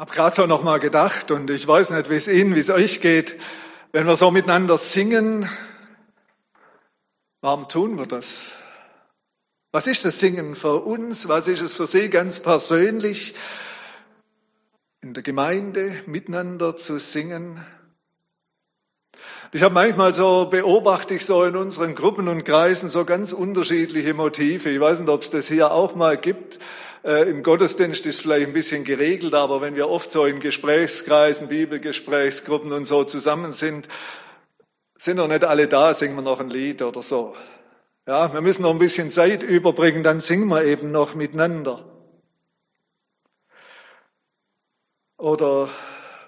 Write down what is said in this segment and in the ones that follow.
Hab gerade so noch mal gedacht und ich weiß nicht, wie es Ihnen, wie es euch geht, wenn wir so miteinander singen. Warum tun wir das? Was ist das Singen für uns? Was ist es für Sie ganz persönlich? In der Gemeinde miteinander zu singen? Ich habe manchmal so, beobachte ich so in unseren Gruppen und Kreisen so ganz unterschiedliche Motive. Ich weiß nicht, ob es das hier auch mal gibt. Äh, Im Gottesdienst ist es vielleicht ein bisschen geregelt, aber wenn wir oft so in Gesprächskreisen, Bibelgesprächsgruppen und so zusammen sind, sind noch nicht alle da, singen wir noch ein Lied oder so. Ja, wir müssen noch ein bisschen Zeit überbringen, dann singen wir eben noch miteinander. Oder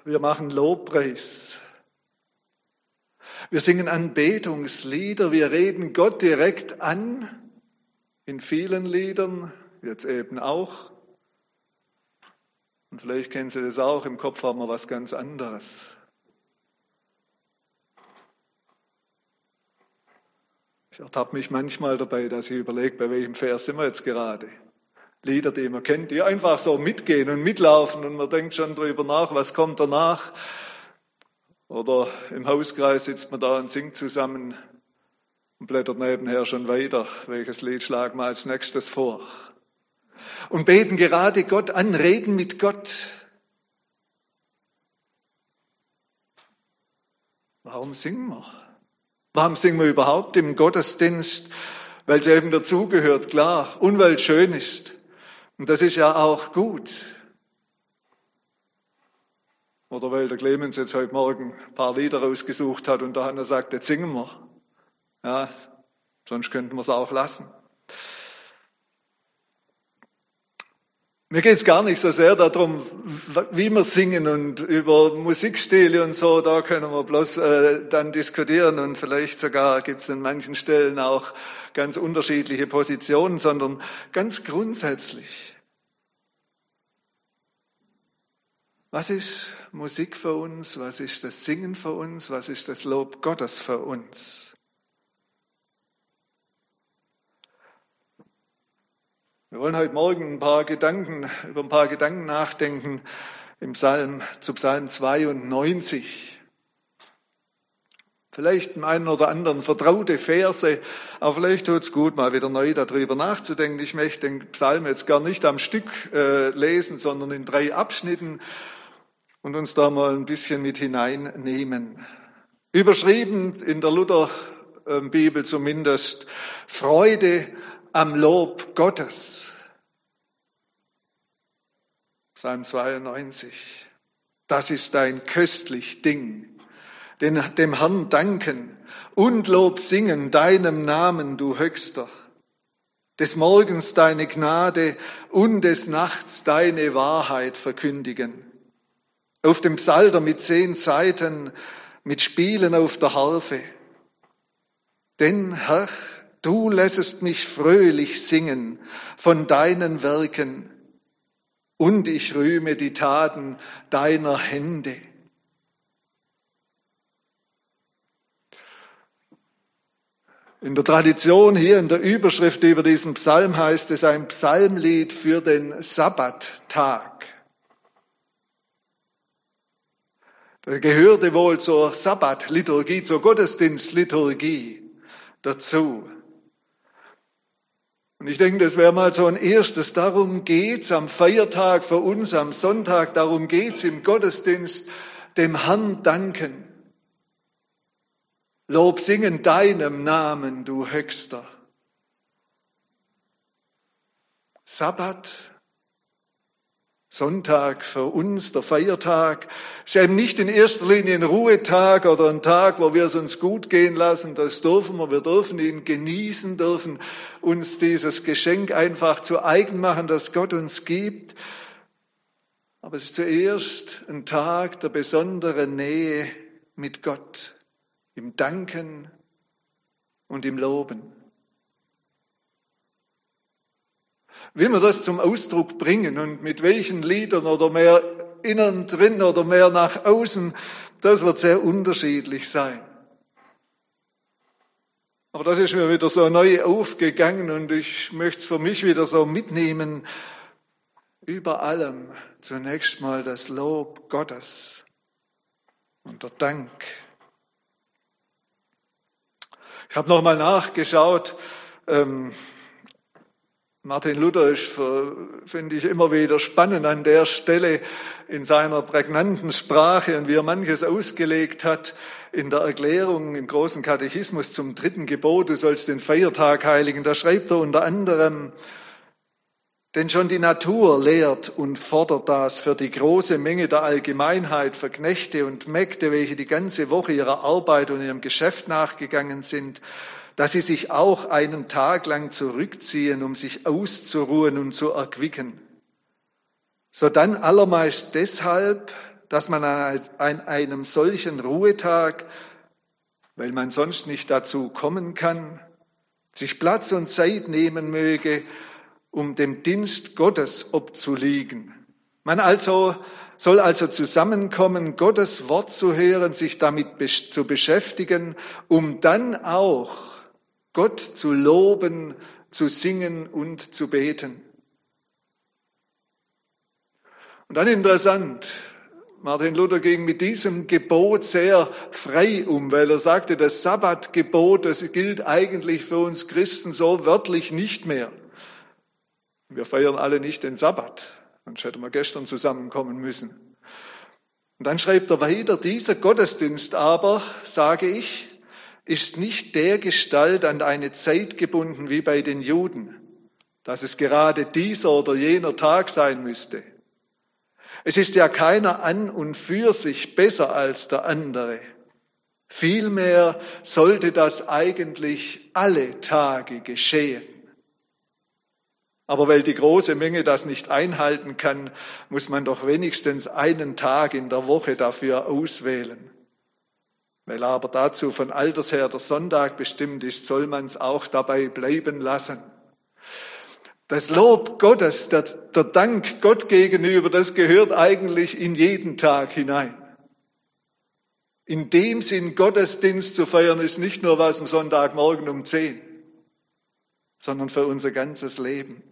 wir machen Lobpreis. Wir singen Anbetungslieder, wir reden Gott direkt an in vielen Liedern jetzt eben auch. Und vielleicht kennen Sie das auch, im Kopf haben wir was ganz anderes. Ich ertappe mich manchmal dabei, dass ich überlege, bei welchem Vers sind wir jetzt gerade. Lieder, die man kennt, die einfach so mitgehen und mitlaufen und man denkt schon drüber nach, was kommt danach. Oder im Hauskreis sitzt man da und singt zusammen und blättert nebenher schon weiter, welches Lied schlagen wir als nächstes vor und beten gerade Gott an, reden mit Gott. Warum singen wir? Warum singen wir überhaupt im Gottesdienst? Weil es eben dazugehört, klar, und weil es schön ist. Und das ist ja auch gut. Oder weil der Clemens jetzt heute Morgen ein paar Lieder rausgesucht hat und der Hanna sagt, jetzt singen wir. Ja, sonst könnten wir es auch lassen. Mir geht es gar nicht so sehr darum, wie wir singen und über Musikstile und so, da können wir bloß äh, dann diskutieren und vielleicht sogar gibt es in manchen Stellen auch ganz unterschiedliche Positionen, sondern ganz grundsätzlich. Was ist Musik für uns? Was ist das Singen für uns? Was ist das Lob Gottes für uns? Wir wollen heute Morgen ein paar Gedanken, über ein paar Gedanken nachdenken im Psalm, zu Psalm 92. Vielleicht im einen oder anderen vertraute Verse, aber vielleicht tut es gut, mal wieder neu darüber nachzudenken. Ich möchte den Psalm jetzt gar nicht am Stück äh, lesen, sondern in drei Abschnitten und uns da mal ein bisschen mit hineinnehmen. Überschrieben in der Lutherbibel zumindest, Freude am Lob Gottes. Psalm 92. Das ist ein köstlich Ding. Den, dem Herrn danken und Lob singen deinem Namen, du Höchster. Des Morgens deine Gnade und des Nachts deine Wahrheit verkündigen. Auf dem Psalter mit zehn Seiten, mit Spielen auf der Harfe. Denn Herr, Du lässest mich fröhlich singen von deinen Werken und ich rühme die Taten deiner Hände. In der Tradition hier in der Überschrift über diesen Psalm heißt es ein Psalmlied für den Sabbattag. Da gehörte wohl zur Sabbatliturgie, zur Gottesdienstliturgie dazu. Und ich denke, das wäre mal so ein erstes. Darum geht's am Feiertag für uns, am Sonntag. Darum geht's im Gottesdienst, dem Herrn danken. Lob singen deinem Namen, du Höchster. Sabbat Sonntag für uns, der Feiertag, ist eben nicht in erster Linie ein Ruhetag oder ein Tag, wo wir es uns gut gehen lassen. Das dürfen wir. Wir dürfen ihn genießen, dürfen uns dieses Geschenk einfach zu eigen machen, das Gott uns gibt. Aber es ist zuerst ein Tag der besonderen Nähe mit Gott, im Danken und im Loben. Wie wir das zum Ausdruck bringen und mit welchen Liedern oder mehr innen drin oder mehr nach außen, das wird sehr unterschiedlich sein. Aber das ist mir wieder so neu aufgegangen und ich möchte es für mich wieder so mitnehmen. über allem zunächst mal das Lob Gottes und der Dank. Ich habe nochmal nachgeschaut. Ähm, Martin Luther ist, finde ich, immer wieder spannend an der Stelle in seiner prägnanten Sprache und wie er manches ausgelegt hat in der Erklärung im großen Katechismus zum dritten Gebot, du sollst den Feiertag heiligen. Da schreibt er unter anderem, denn schon die Natur lehrt und fordert das für die große Menge der Allgemeinheit, für Knechte und Mägde, welche die ganze Woche ihrer Arbeit und ihrem Geschäft nachgegangen sind, dass sie sich auch einen Tag lang zurückziehen, um sich auszuruhen und zu erquicken. So dann allermeist deshalb, dass man an einem solchen Ruhetag, weil man sonst nicht dazu kommen kann, sich Platz und Zeit nehmen möge, um dem Dienst Gottes obzuliegen. Man also soll also zusammenkommen, Gottes Wort zu hören, sich damit zu beschäftigen, um dann auch Gott zu loben, zu singen und zu beten. Und dann interessant, Martin Luther ging mit diesem Gebot sehr frei um, weil er sagte, das Sabbatgebot, das gilt eigentlich für uns Christen so wörtlich nicht mehr. Wir feiern alle nicht den Sabbat, sonst hätten wir gestern zusammenkommen müssen. Und dann schreibt er weiter, dieser Gottesdienst aber, sage ich, ist nicht der Gestalt an eine Zeit gebunden wie bei den Juden, dass es gerade dieser oder jener Tag sein müsste. Es ist ja keiner an und für sich besser als der andere. Vielmehr sollte das eigentlich alle Tage geschehen. Aber weil die große Menge das nicht einhalten kann, muss man doch wenigstens einen Tag in der Woche dafür auswählen. Weil aber dazu von alters her der Sonntag bestimmt ist, soll man es auch dabei bleiben lassen. Das Lob Gottes, der, der Dank Gott gegenüber, das gehört eigentlich in jeden Tag hinein. In dem Sinn Gottesdienst zu feiern, ist nicht nur was am Sonntagmorgen um zehn, sondern für unser ganzes Leben.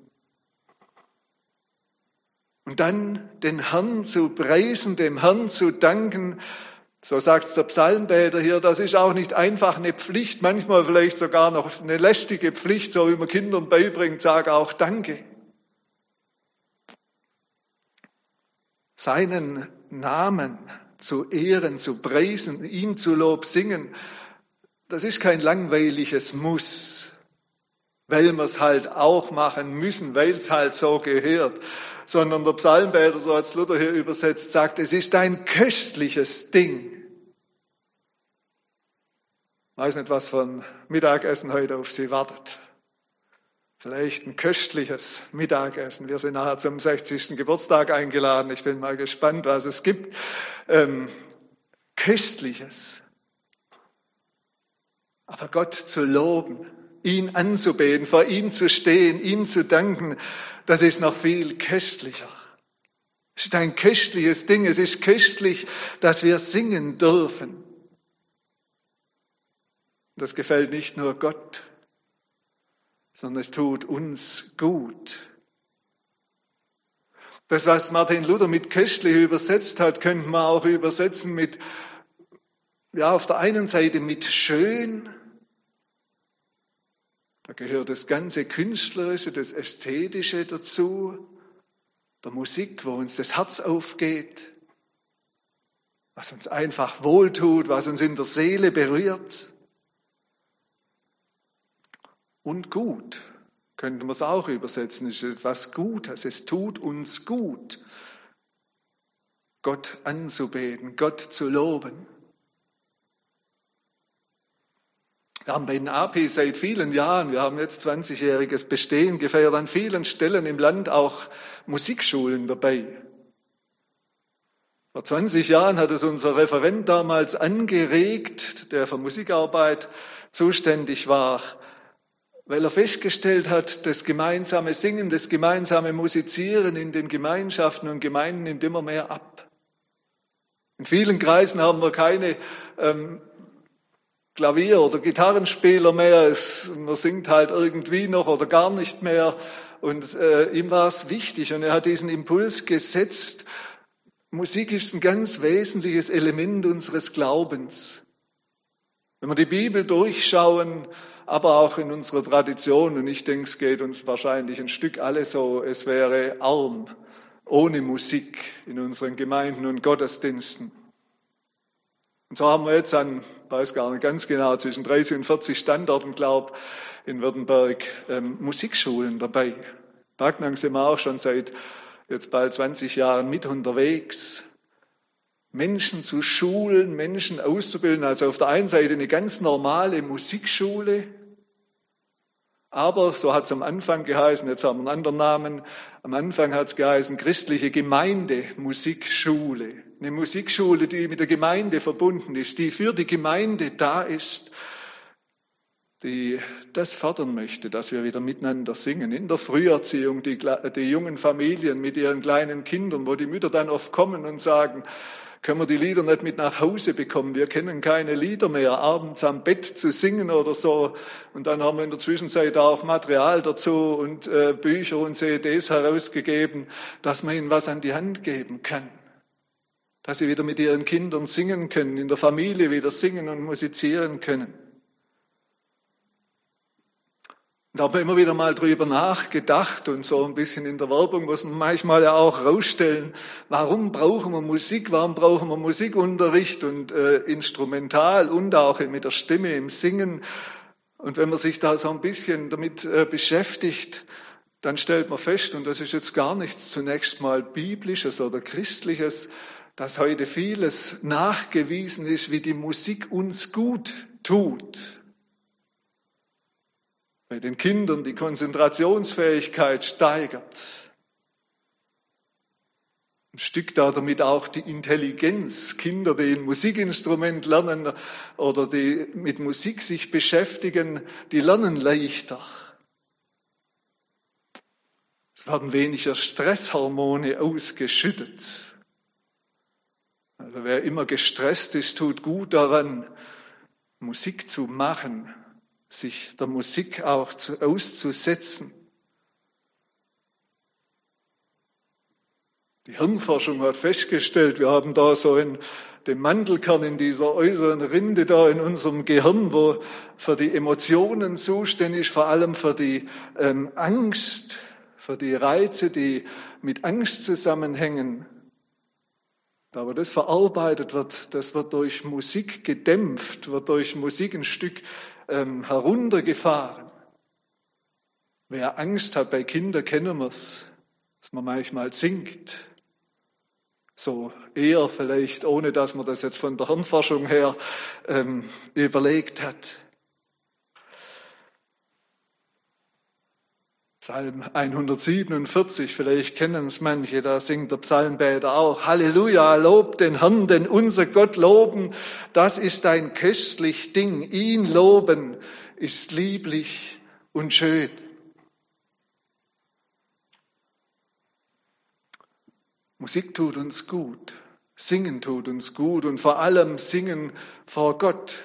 Und dann den Herrn zu preisen, dem Herrn zu danken, so sagt der Psalmbäder hier, das ist auch nicht einfach eine Pflicht, manchmal vielleicht sogar noch eine lästige Pflicht, so wie man Kindern beibringt, sag auch Danke. Seinen Namen zu ehren, zu preisen, ihm zu Lob singen, das ist kein langweiliges Muss, weil wir es halt auch machen müssen, weil es halt so gehört, sondern der Psalmbäder, so als Luther hier übersetzt, sagt, es ist ein köstliches Ding. Ich weiß nicht, was ein Mittagessen heute auf Sie wartet. Vielleicht ein köstliches Mittagessen. Wir sind nachher zum 60. Geburtstag eingeladen. Ich bin mal gespannt, was es gibt. Ähm, köstliches. Aber Gott zu loben, ihn anzubeten, vor ihm zu stehen, ihm zu danken, das ist noch viel köstlicher. Es ist ein köstliches Ding. Es ist köstlich, dass wir singen dürfen. Das gefällt nicht nur Gott, sondern es tut uns gut. Das, was Martin Luther mit köstlich übersetzt hat, könnten wir auch übersetzen mit, ja, auf der einen Seite mit schön, da gehört das ganze Künstlerische, das Ästhetische dazu, der Musik, wo uns das Herz aufgeht, was uns einfach wohltut, was uns in der Seele berührt. Und gut, könnte man es auch übersetzen, ist etwas Gutes, es tut uns gut, Gott anzubeten, Gott zu loben. Wir haben bei den AP seit vielen Jahren, wir haben jetzt 20-jähriges Bestehen gefeiert, an vielen Stellen im Land auch Musikschulen dabei. Vor 20 Jahren hat es unser Referent damals angeregt, der für Musikarbeit zuständig war, weil er festgestellt hat, das gemeinsame Singen, das gemeinsame Musizieren in den Gemeinschaften und Gemeinden nimmt immer mehr ab. In vielen Kreisen haben wir keine ähm, Klavier- oder Gitarrenspieler mehr. Es, man singt halt irgendwie noch oder gar nicht mehr. und äh, ihm war es wichtig und er hat diesen Impuls gesetzt. Musik ist ein ganz wesentliches Element unseres Glaubens. Wenn wir die Bibel durchschauen, aber auch in unserer Tradition, und ich denke, es geht uns wahrscheinlich ein Stück alle so, es wäre arm ohne Musik in unseren Gemeinden und Gottesdiensten. Und so haben wir jetzt an, weiß gar nicht ganz genau, zwischen 30 und 40 Standorten, glaube in Württemberg ähm, Musikschulen dabei. Backnang sind wir auch schon seit jetzt bald 20 Jahren mit unterwegs. Menschen zu schulen, Menschen auszubilden. Also auf der einen Seite eine ganz normale Musikschule, aber, so hat es am Anfang geheißen, jetzt haben wir einen anderen Namen, am Anfang hat es geheißen christliche Gemeinde Musikschule. Eine Musikschule, die mit der Gemeinde verbunden ist, die für die Gemeinde da ist, die das fördern möchte, dass wir wieder miteinander singen. In der Früherziehung, die, die jungen Familien mit ihren kleinen Kindern, wo die Mütter dann oft kommen und sagen, können wir die Lieder nicht mit nach Hause bekommen. Wir kennen keine Lieder mehr, abends am Bett zu singen oder so. Und dann haben wir in der Zwischenzeit auch Material dazu und äh, Bücher und CDs herausgegeben, dass man ihnen was an die Hand geben kann. Dass sie wieder mit ihren Kindern singen können, in der Familie wieder singen und musizieren können. Da habe immer wieder mal drüber nachgedacht und so ein bisschen in der Werbung muss man manchmal ja auch rausstellen, warum brauchen wir Musik, warum brauchen wir Musikunterricht und äh, Instrumental und auch mit der Stimme im Singen. Und wenn man sich da so ein bisschen damit äh, beschäftigt, dann stellt man fest, und das ist jetzt gar nichts zunächst mal biblisches oder christliches, dass heute vieles nachgewiesen ist, wie die Musik uns gut tut bei den Kindern die Konzentrationsfähigkeit steigert. Ein Stück da damit auch die Intelligenz. Kinder, die ein Musikinstrument lernen oder die mit Musik sich beschäftigen, die lernen leichter. Es werden weniger Stresshormone ausgeschüttet. Also wer immer gestresst ist, tut gut daran, Musik zu machen, sich der Musik auch zu, auszusetzen. Die Hirnforschung hat festgestellt, wir haben da so in dem Mandelkern in dieser äußeren Rinde da in unserem Gehirn, wo für die Emotionen zuständig, vor allem für die ähm, Angst, für die Reize, die mit Angst zusammenhängen. Wo das verarbeitet wird, das wird durch Musik gedämpft, wird durch Musik ein Stück ähm, heruntergefahren. Wer Angst hat bei Kindern, kennen wir es, dass man manchmal singt. So eher vielleicht, ohne dass man das jetzt von der Hirnforschung her ähm, überlegt hat. Psalm 147, vielleicht kennen es manche, da singt der Psalmbeter auch. Halleluja, lob den Herrn, denn unser Gott loben, das ist ein köstlich Ding. Ihn loben ist lieblich und schön. Musik tut uns gut, singen tut uns gut und vor allem singen vor Gott,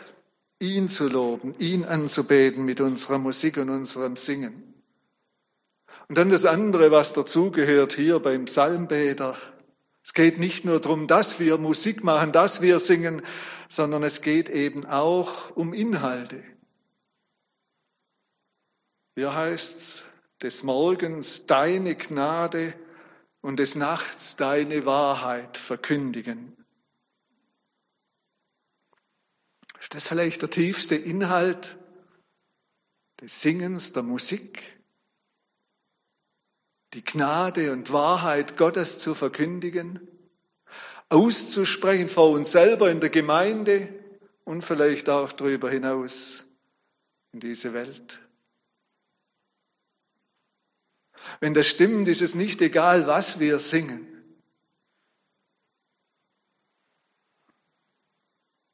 ihn zu loben, ihn anzubeten mit unserer Musik und unserem Singen. Und dann das andere, was dazugehört hier beim Psalmbeter. Es geht nicht nur darum, dass wir Musik machen, dass wir singen, sondern es geht eben auch um Inhalte. Hier heißt es, des Morgens deine Gnade und des Nachts deine Wahrheit verkündigen. Ist das vielleicht der tiefste Inhalt des Singens, der Musik? Die Gnade und Wahrheit Gottes zu verkündigen, auszusprechen vor uns selber in der Gemeinde und vielleicht auch darüber hinaus in diese Welt. Wenn das stimmt, ist es nicht egal, was wir singen.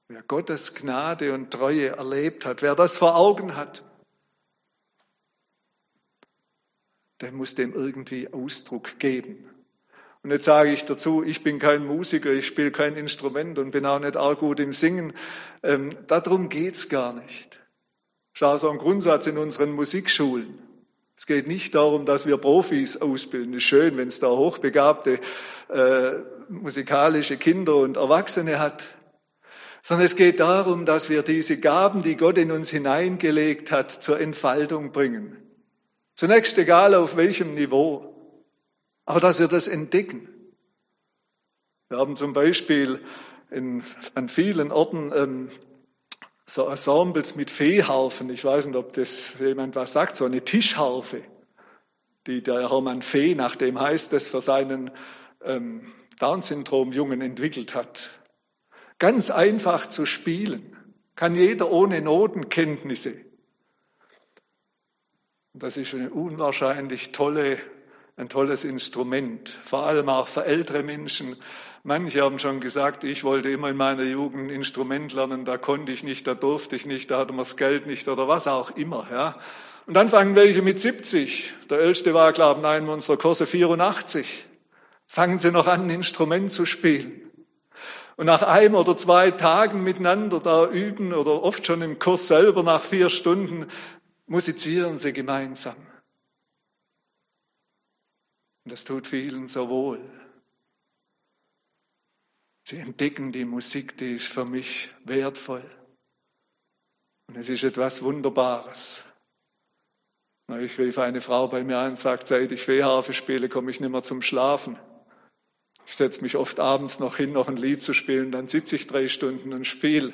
Wer Gottes Gnade und Treue erlebt hat, wer das vor Augen hat, der muss dem irgendwie Ausdruck geben. Und jetzt sage ich dazu, ich bin kein Musiker, ich spiele kein Instrument und bin auch nicht arg gut im Singen. Ähm, darum geht's gar nicht. Schau so ein Grundsatz in unseren Musikschulen. Es geht nicht darum, dass wir Profis ausbilden. Ist schön, wenn es da hochbegabte äh, musikalische Kinder und Erwachsene hat. Sondern es geht darum, dass wir diese Gaben, die Gott in uns hineingelegt hat, zur Entfaltung bringen. Zunächst egal auf welchem Niveau. Aber dass wir das entdecken. Wir haben zum Beispiel in, an vielen Orten ähm, so Ensembles mit Feeharfen. Ich weiß nicht, ob das jemand was sagt, so eine Tischharfe, die der Hermann Fee, nach dem heißt es, für seinen ähm, Down-Syndrom-Jungen entwickelt hat. Ganz einfach zu spielen, kann jeder ohne Notenkenntnisse. Das ist eine unwahrscheinlich tolle, ein tolles Instrument, vor allem auch für ältere Menschen, Manche haben schon gesagt, ich wollte immer in meiner Jugend ein Instrument lernen, da konnte ich nicht, da durfte ich nicht, da hatte man das Geld nicht oder was auch immer. Ja. Und dann fangen welche mit 70. Der älteste war, glaube ich, in einem Kurse 84. Fangen sie noch an, ein Instrument zu spielen. Und nach einem oder zwei Tagen miteinander da üben oder oft schon im Kurs selber nach vier Stunden musizieren sie gemeinsam. Und das tut vielen so wohl. Sie entdecken die Musik, die ist für mich wertvoll. Und es ist etwas Wunderbares. Ich rief eine Frau bei mir an und sagt, seit ich Feharfe spiele, komme ich nicht mehr zum Schlafen. Ich setze mich oft abends noch hin, noch ein Lied zu spielen, dann sitze ich drei Stunden und spiele.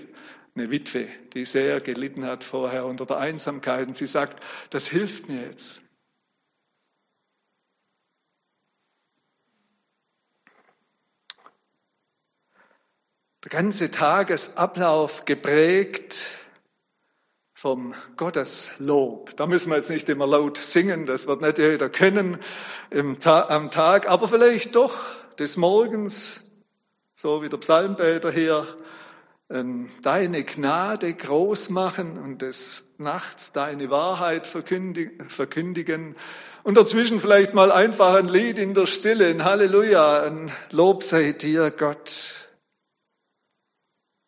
Eine Witwe, die sehr gelitten hat vorher unter der Einsamkeit. Und sie sagt, das hilft mir jetzt. der ganze Tagesablauf geprägt vom Gotteslob. Da müssen wir jetzt nicht immer laut singen, das wird nicht jeder können am Tag, aber vielleicht doch des Morgens, so wie der Psalmbeter hier, deine Gnade groß machen und des Nachts deine Wahrheit verkündigen und dazwischen vielleicht mal einfach ein Lied in der Stille, ein Halleluja, ein Lob sei dir Gott.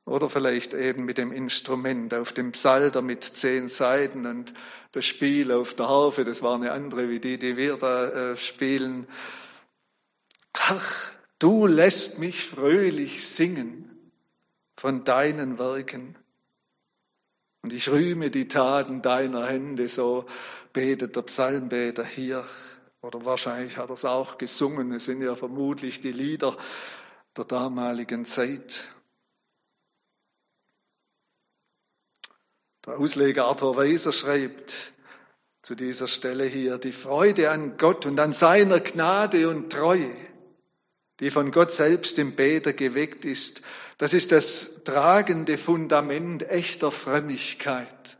Oder vielleicht eben mit dem Instrument auf dem Psalter mit zehn Seiten und das Spiel auf der Harfe, das war eine andere wie die, die wir da äh, spielen. Ach, du lässt mich fröhlich singen von deinen Werken. Und ich rühme die Taten deiner Hände, so betet der Psalmbeter hier. Oder wahrscheinlich hat er es auch gesungen. Es sind ja vermutlich die Lieder der damaligen Zeit. Der Ausleger Arthur Weiser schreibt zu dieser Stelle hier, die Freude an Gott und an seiner Gnade und Treue, die von Gott selbst im Beter geweckt ist, das ist das tragende Fundament echter Frömmigkeit.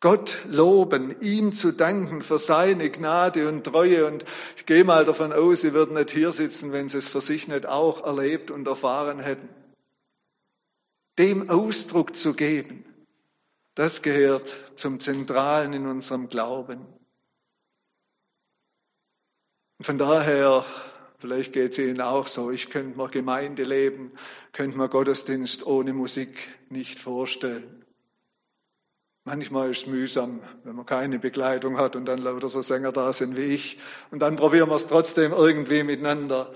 Gott loben, ihm zu danken für seine Gnade und Treue. Und ich gehe mal davon aus, Sie würden nicht hier sitzen, wenn Sie es für sich nicht auch erlebt und erfahren hätten dem Ausdruck zu geben, das gehört zum Zentralen in unserem Glauben. Und von daher, vielleicht geht es Ihnen auch so, ich könnte mir Gemeinde leben, könnte mir Gottesdienst ohne Musik nicht vorstellen. Manchmal ist es mühsam, wenn man keine Begleitung hat und dann lauter so Sänger da sind wie ich. Und dann probieren wir es trotzdem irgendwie miteinander.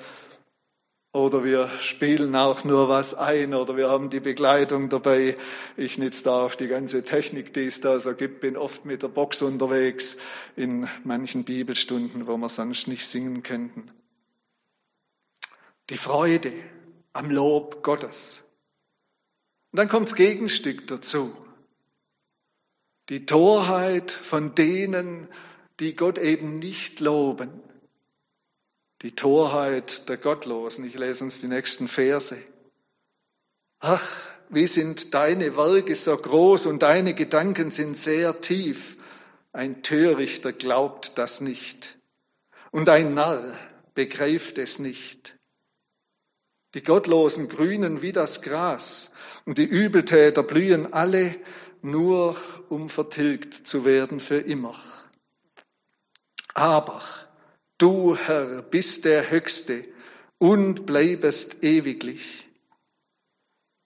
Oder wir spielen auch nur was ein oder wir haben die Begleitung dabei. Ich nütze da auch die ganze Technik, die es da so gibt, bin oft mit der Box unterwegs in manchen Bibelstunden, wo wir sonst nicht singen könnten. Die Freude am Lob Gottes. Und dann kommt das Gegenstück dazu. Die Torheit von denen, die Gott eben nicht loben die Torheit der Gottlosen. Ich lese uns die nächsten Verse. Ach, wie sind deine Werke so groß und deine Gedanken sind sehr tief. Ein Törichter glaubt das nicht und ein Narr begreift es nicht. Die Gottlosen grünen wie das Gras und die Übeltäter blühen alle nur, um vertilgt zu werden für immer. Aber Du, Herr, bist der Höchste und bleibest ewiglich.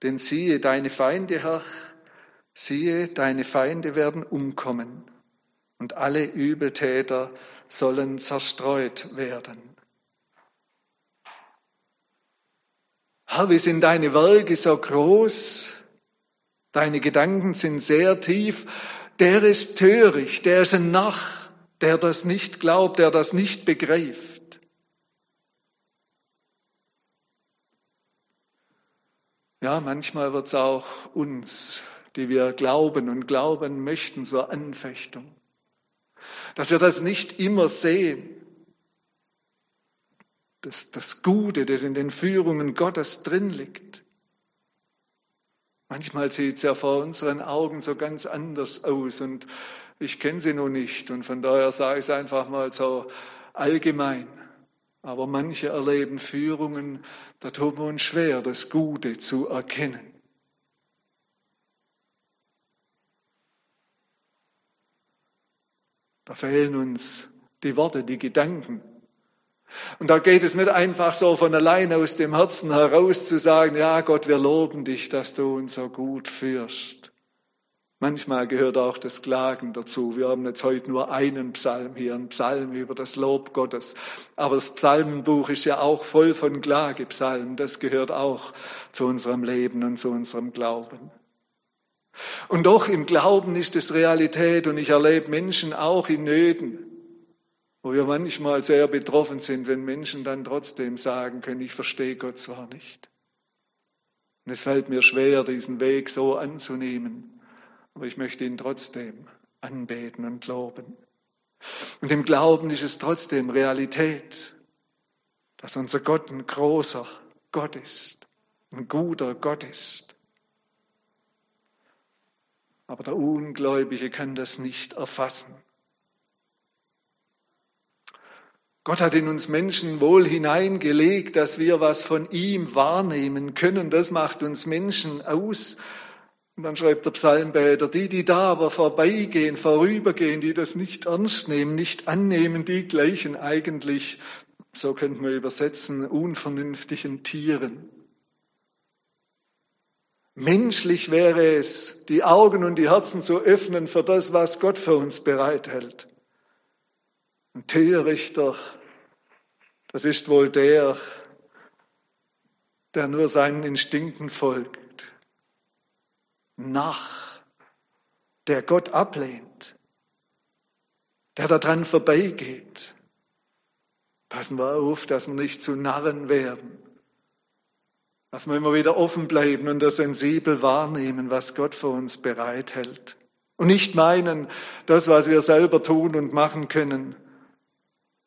Denn siehe deine Feinde, Herr, siehe deine Feinde werden umkommen. und alle Übeltäter sollen zerstreut werden. Herr, wie sind deine Werke so groß? Deine Gedanken sind sehr tief. Der ist töricht, der ist ein Narr, der das nicht glaubt, der das nicht begreift. Ja, manchmal wird es auch uns, die wir glauben und glauben möchten, zur Anfechtung. Dass wir das nicht immer sehen. Das, das Gute, das in den Führungen Gottes drin liegt. Manchmal sieht es ja vor unseren Augen so ganz anders aus und ich kenne sie noch nicht und von daher sage ich es einfach mal so allgemein. Aber manche erleben Führungen, da tut man uns schwer, das Gute zu erkennen. Da fehlen uns die Worte, die Gedanken. Und da geht es nicht einfach so von allein aus dem Herzen heraus zu sagen, ja Gott, wir loben dich, dass du uns so gut führst. Manchmal gehört auch das Klagen dazu. Wir haben jetzt heute nur einen Psalm hier, einen Psalm über das Lob Gottes. Aber das Psalmenbuch ist ja auch voll von Klagepsalmen. Das gehört auch zu unserem Leben und zu unserem Glauben. Und doch im Glauben ist es Realität und ich erlebe Menschen auch in Nöten, wo wir manchmal sehr betroffen sind, wenn Menschen dann trotzdem sagen können, ich verstehe Gott zwar nicht. Und es fällt mir schwer, diesen Weg so anzunehmen, aber ich möchte ihn trotzdem anbeten und loben. Und im Glauben ist es trotzdem Realität, dass unser Gott ein großer Gott ist, ein guter Gott ist. Aber der Ungläubige kann das nicht erfassen. Gott hat in uns Menschen wohl hineingelegt, dass wir was von ihm wahrnehmen können. Das macht uns Menschen aus. Und dann schreibt der Psalmbeter, die, die da aber vorbeigehen, vorübergehen, die das nicht ernst nehmen, nicht annehmen, die gleichen eigentlich, so könnte man übersetzen, unvernünftigen Tieren. Menschlich wäre es, die Augen und die Herzen zu öffnen für das, was Gott für uns bereithält. Ein Törichter, das ist wohl der, der nur seinen Instinkten folgt. Nach, der Gott ablehnt, der daran vorbeigeht. Passen wir auf, dass wir nicht zu Narren werden dass wir immer wieder offen bleiben und das sensibel wahrnehmen, was Gott für uns bereithält. Und nicht meinen, das, was wir selber tun und machen können,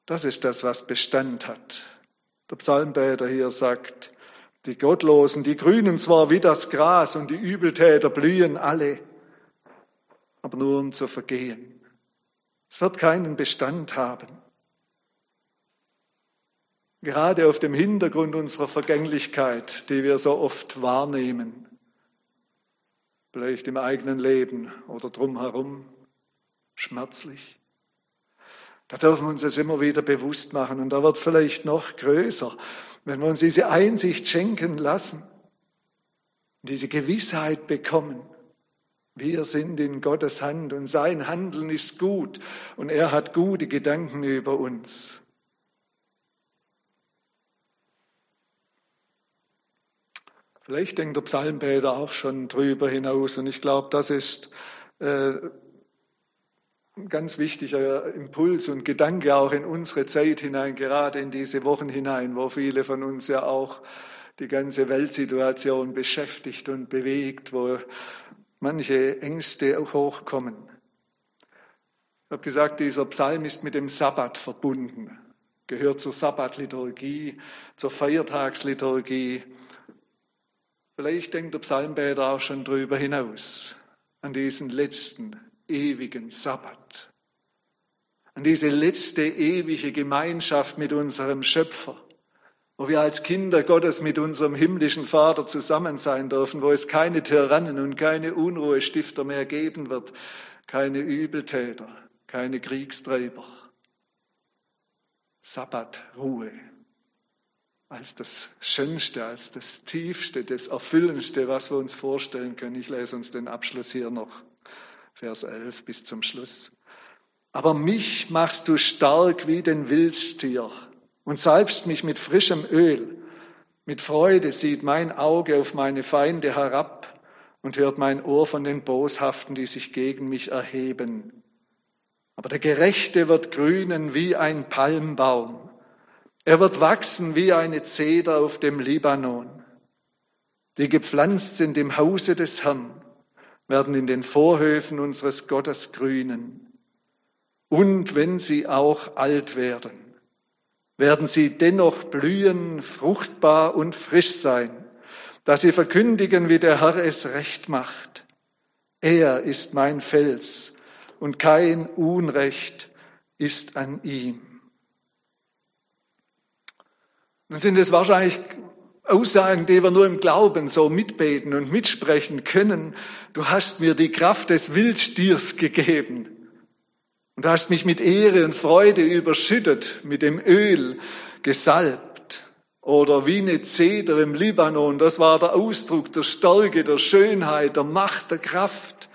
das ist das, was Bestand hat. Der Psalmbeter hier sagt, die Gottlosen, die grünen zwar wie das Gras und die Übeltäter blühen alle, aber nur um zu vergehen. Es wird keinen Bestand haben. Gerade auf dem Hintergrund unserer Vergänglichkeit, die wir so oft wahrnehmen, vielleicht im eigenen Leben oder drumherum, schmerzlich. Da dürfen wir uns das immer wieder bewusst machen und da wird es vielleicht noch größer, wenn wir uns diese Einsicht schenken lassen, diese Gewissheit bekommen. Wir sind in Gottes Hand und sein Handeln ist gut und er hat gute Gedanken über uns. Vielleicht denkt der Psalmbeter auch schon drüber hinaus. Und ich glaube, das ist äh, ganz wichtiger Impuls und Gedanke auch in unsere Zeit hinein, gerade in diese Wochen hinein, wo viele von uns ja auch die ganze Weltsituation beschäftigt und bewegt, wo manche Ängste auch hochkommen. Ich habe gesagt, dieser Psalm ist mit dem Sabbat verbunden, gehört zur Sabbatliturgie, zur Feiertagsliturgie. Vielleicht denkt der Psalmbeter auch schon drüber hinaus, an diesen letzten ewigen Sabbat, an diese letzte ewige Gemeinschaft mit unserem Schöpfer, wo wir als Kinder Gottes mit unserem himmlischen Vater zusammen sein dürfen, wo es keine Tyrannen und keine Unruhestifter mehr geben wird, keine Übeltäter, keine Kriegstreiber. Sabbat, Ruhe als das Schönste, als das Tiefste, das Erfüllendste, was wir uns vorstellen können. Ich lese uns den Abschluss hier noch, Vers 11 bis zum Schluss. Aber mich machst du stark wie den Wildstier und salbst mich mit frischem Öl. Mit Freude sieht mein Auge auf meine Feinde herab und hört mein Ohr von den Boshaften, die sich gegen mich erheben. Aber der Gerechte wird grünen wie ein Palmbaum. Er wird wachsen wie eine Zeder auf dem Libanon. Die gepflanzt sind im Hause des Herrn, werden in den Vorhöfen unseres Gottes grünen. Und wenn sie auch alt werden, werden sie dennoch blühen, fruchtbar und frisch sein, dass sie verkündigen, wie der Herr es recht macht. Er ist mein Fels und kein Unrecht ist an ihm. Nun sind es wahrscheinlich Aussagen, die wir nur im Glauben so mitbeten und mitsprechen können. Du hast mir die Kraft des Wildstiers gegeben und hast mich mit Ehre und Freude überschüttet, mit dem Öl gesalbt. Oder wie eine Zeder im Libanon, das war der Ausdruck der Stärke, der Schönheit, der Macht, der Kraft.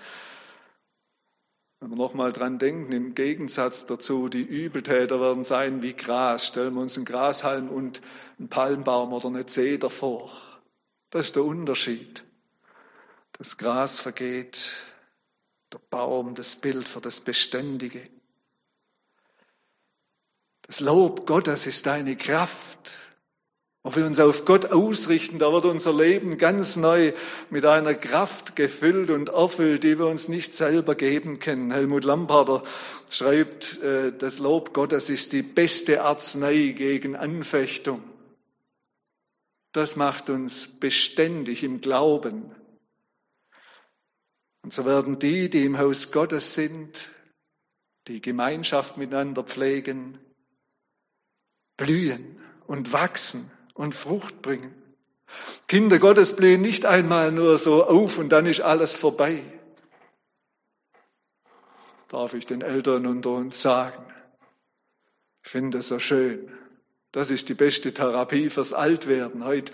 Wenn wir nochmal dran denken, im Gegensatz dazu, die Übeltäter werden sein wie Gras. Stellen wir uns einen Grashalm und einen Palmbaum oder eine Zeder vor. Das ist der Unterschied. Das Gras vergeht, der Baum, das Bild für das Beständige. Das Lob Gottes ist deine Kraft. Wenn wir uns auf Gott ausrichten, da wird unser Leben ganz neu mit einer Kraft gefüllt und erfüllt, die wir uns nicht selber geben können. Helmut Lamparter schreibt, äh, das Lob Gottes ist die beste Arznei gegen Anfechtung. Das macht uns beständig im Glauben. Und so werden die, die im Haus Gottes sind, die Gemeinschaft miteinander pflegen, blühen und wachsen und Frucht bringen. Kinder Gottes blühen nicht einmal nur so auf und dann ist alles vorbei. Darf ich den Eltern unter uns sagen. Ich finde es so schön. Das ist die beste Therapie fürs Altwerden. Heute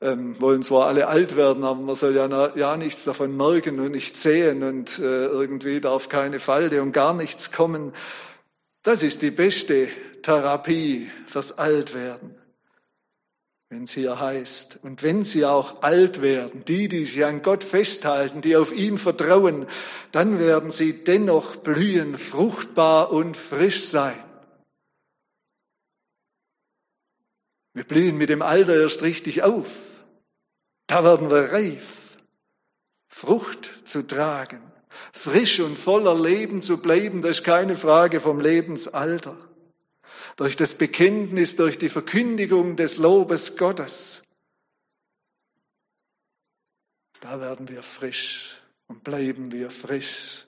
ähm, wollen zwar alle alt werden, aber man soll ja, ja nichts davon merken und nicht sehen und äh, irgendwie darf keine Falte und gar nichts kommen. Das ist die beste Therapie fürs Altwerden wenn es hier heißt, und wenn sie auch alt werden, die, die sich an Gott festhalten, die auf ihn vertrauen, dann werden sie dennoch blühen, fruchtbar und frisch sein. Wir blühen mit dem Alter erst richtig auf. Da werden wir reif, Frucht zu tragen, frisch und voller Leben zu bleiben, das ist keine Frage vom Lebensalter durch das Bekenntnis, durch die Verkündigung des Lobes Gottes. Da werden wir frisch und bleiben wir frisch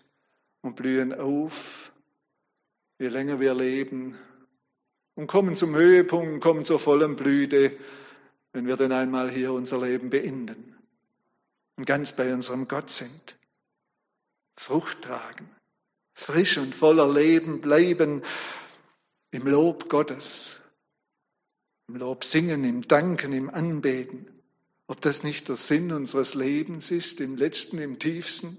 und blühen auf, je länger wir leben und kommen zum Höhepunkt, kommen zur vollen Blüte, wenn wir denn einmal hier unser Leben beenden und ganz bei unserem Gott sind. Frucht tragen, frisch und voller Leben bleiben im Lob Gottes, im Lob singen, im Danken, im Anbeten. Ob das nicht der Sinn unseres Lebens ist, im letzten, im tiefsten?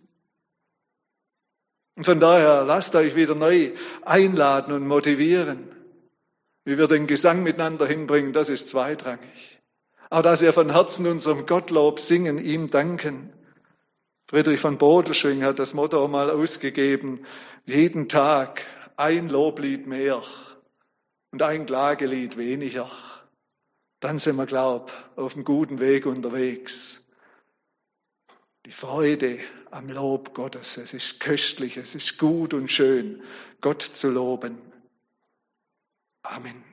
Und von daher lasst euch wieder neu einladen und motivieren. Wie wir den Gesang miteinander hinbringen, das ist zweitrangig. Aber dass wir von Herzen unserem Gottlob singen, ihm danken. Friedrich von Bodelschwing hat das Motto mal ausgegeben, jeden Tag ein Loblied mehr und ein Klagelied weniger, dann sind wir, glaub, auf einem guten Weg unterwegs. Die Freude am Lob Gottes, es ist köstlich, es ist gut und schön, Gott zu loben. Amen.